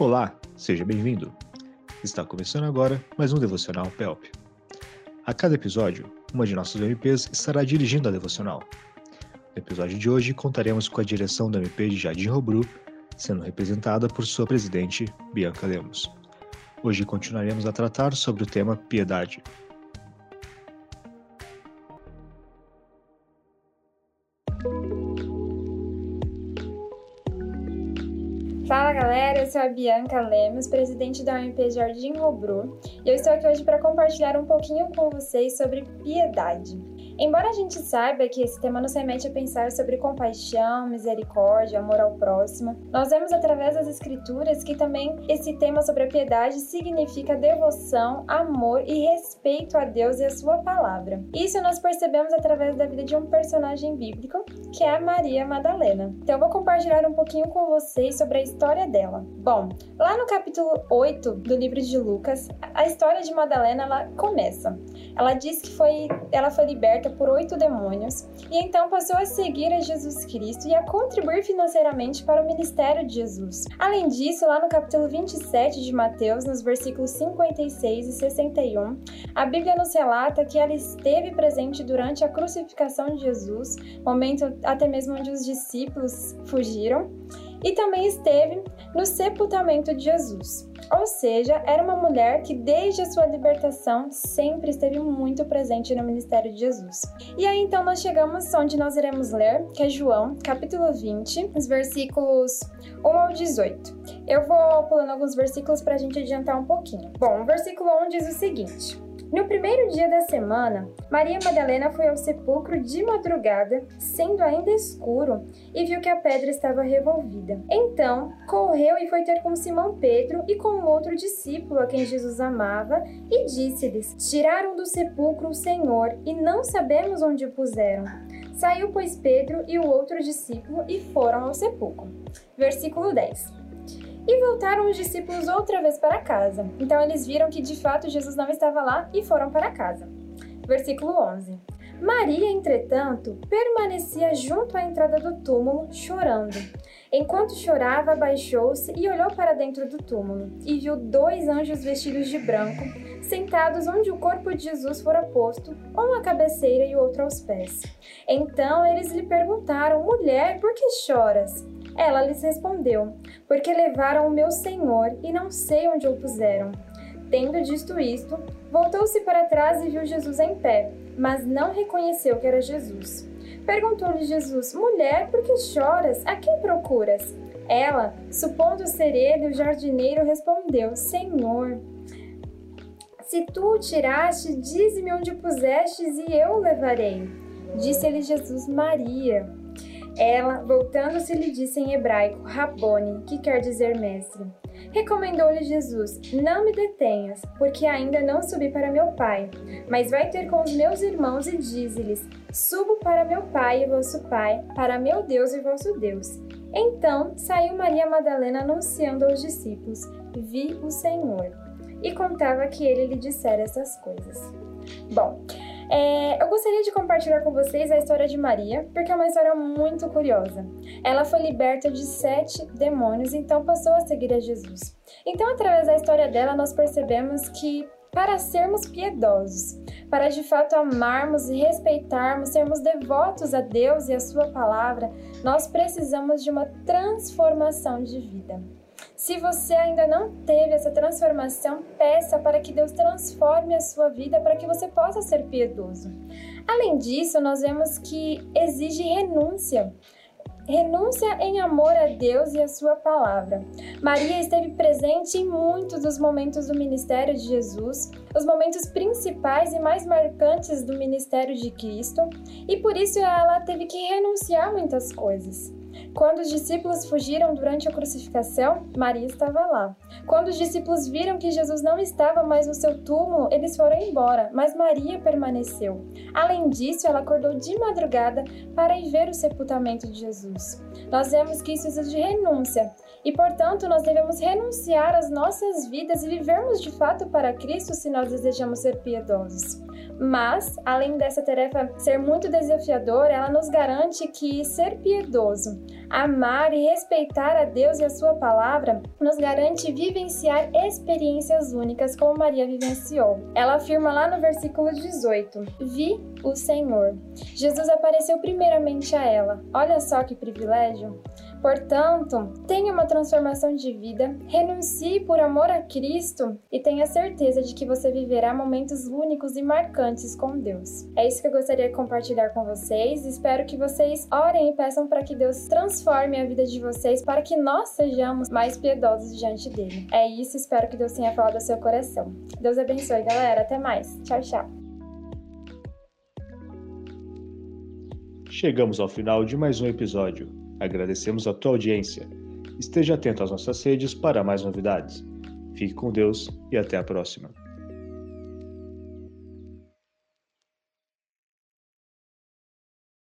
Olá, seja bem-vindo. Está começando agora mais um Devocional PELP. A cada episódio, uma de nossas MPs estará dirigindo a devocional. No episódio de hoje, contaremos com a direção da MP de Jardim Robru, sendo representada por sua presidente, Bianca Lemos. Hoje continuaremos a tratar sobre o tema piedade. Fala galera, eu sou a Bianca Lemos, presidente da UMP Jardim Robru, e eu estou aqui hoje para compartilhar um pouquinho com vocês sobre piedade. Embora a gente saiba que esse tema nos remete a pensar sobre compaixão, misericórdia, amor ao próximo, nós vemos através das escrituras que também esse tema sobre a piedade significa devoção, amor e respeito a Deus e a sua palavra. Isso nós percebemos através da vida de um personagem bíblico, que é a Maria Madalena. Então eu vou compartilhar um pouquinho com vocês sobre a história dela. Bom, lá no capítulo 8 do livro de Lucas, a história de Madalena ela começa. Ela diz que foi, ela foi liberta por oito demônios e então passou a seguir a Jesus Cristo e a contribuir financeiramente para o ministério de Jesus. Além disso, lá no capítulo 27 de Mateus, nos versículos 56 e 61, a Bíblia nos relata que ela esteve presente durante a crucificação de Jesus, momento até mesmo onde os discípulos fugiram e também esteve no sepultamento de Jesus. Ou seja, era uma mulher que desde a sua libertação sempre esteve muito presente no ministério de Jesus. E aí então nós chegamos onde nós iremos ler, que é João, capítulo 20, os versículos 1 ao 18. Eu vou pulando alguns versículos para a gente adiantar um pouquinho. Bom, o versículo 1 diz o seguinte: no primeiro dia da semana, Maria Madalena foi ao sepulcro de madrugada, sendo ainda escuro, e viu que a pedra estava revolvida. Então, correu e foi ter com Simão Pedro e com outro discípulo a quem Jesus amava, e disse-lhes: Tiraram do sepulcro o Senhor, e não sabemos onde o puseram. Saiu, pois, Pedro e o outro discípulo e foram ao sepulcro. Versículo 10. E voltaram os discípulos outra vez para casa. Então eles viram que de fato Jesus não estava lá e foram para casa. Versículo 11. Maria, entretanto, permanecia junto à entrada do túmulo, chorando. Enquanto chorava, abaixou-se e olhou para dentro do túmulo, e viu dois anjos vestidos de branco, sentados onde o corpo de Jesus fora posto, um à cabeceira e o outro aos pés. Então eles lhe perguntaram: Mulher, por que choras? Ela lhes respondeu: Porque levaram o meu senhor e não sei onde o puseram. Tendo dito isto, voltou-se para trás e viu Jesus em pé, mas não reconheceu que era Jesus. Perguntou-lhe Jesus: Mulher, por que choras? A quem procuras? Ela, supondo ser ele o jardineiro, respondeu: Senhor, se tu o tiraste, dize-me onde o pusestes e eu o levarei. Disse-lhe Jesus: Maria. Ela, voltando-se, lhe disse em hebraico, Rabone, que quer dizer mestre. Recomendou-lhe Jesus: Não me detenhas, porque ainda não subi para meu Pai, mas vai ter com os meus irmãos e dize-lhes: Subo para meu Pai e vosso Pai, para meu Deus e vosso Deus. Então saiu Maria Madalena anunciando aos discípulos: Vi o Senhor. E contava que ele lhe dissera essas coisas. Bom, é, eu gostaria de compartilhar com vocês a história de Maria, porque é uma história muito curiosa. Ela foi liberta de sete demônios, então passou a seguir a Jesus. Então, através da história dela, nós percebemos que para sermos piedosos, para de fato amarmos e respeitarmos, sermos devotos a Deus e a Sua palavra, nós precisamos de uma transformação de vida. Se você ainda não teve essa transformação, peça para que Deus transforme a sua vida para que você possa ser piedoso. Além disso, nós vemos que exige renúncia. Renúncia em amor a Deus e a Sua palavra. Maria esteve presente em muitos dos momentos do ministério de Jesus, os momentos principais e mais marcantes do ministério de Cristo, e por isso ela teve que renunciar a muitas coisas. Quando os discípulos fugiram durante a crucificação, Maria estava lá. Quando os discípulos viram que Jesus não estava mais no seu túmulo, eles foram embora, mas Maria permaneceu. Além disso, ela acordou de madrugada para ir ver o sepultamento de Jesus. Nós vemos que isso exige renúncia e, portanto, nós devemos renunciar às nossas vidas e vivermos de fato para Cristo se nós desejamos ser piedosos. Mas, além dessa tarefa ser muito desafiadora, ela nos garante que ser piedoso, amar e respeitar a Deus e a Sua palavra nos garante vivenciar experiências únicas como Maria vivenciou. Ela afirma lá no versículo 18: Vi o Senhor. Jesus apareceu primeiramente a ela. Olha só que privilégio! Portanto, tenha uma transformação de vida, renuncie por amor a Cristo e tenha certeza de que você viverá momentos únicos e marcantes com Deus. É isso que eu gostaria de compartilhar com vocês. Espero que vocês orem e peçam para que Deus transforme a vida de vocês para que nós sejamos mais piedosos diante dele. É isso, espero que Deus tenha falado ao seu coração. Deus abençoe, galera. Até mais. Tchau, tchau. Chegamos ao final de mais um episódio. Agradecemos a tua audiência. Esteja atento às nossas redes para mais novidades. Fique com Deus e até a próxima.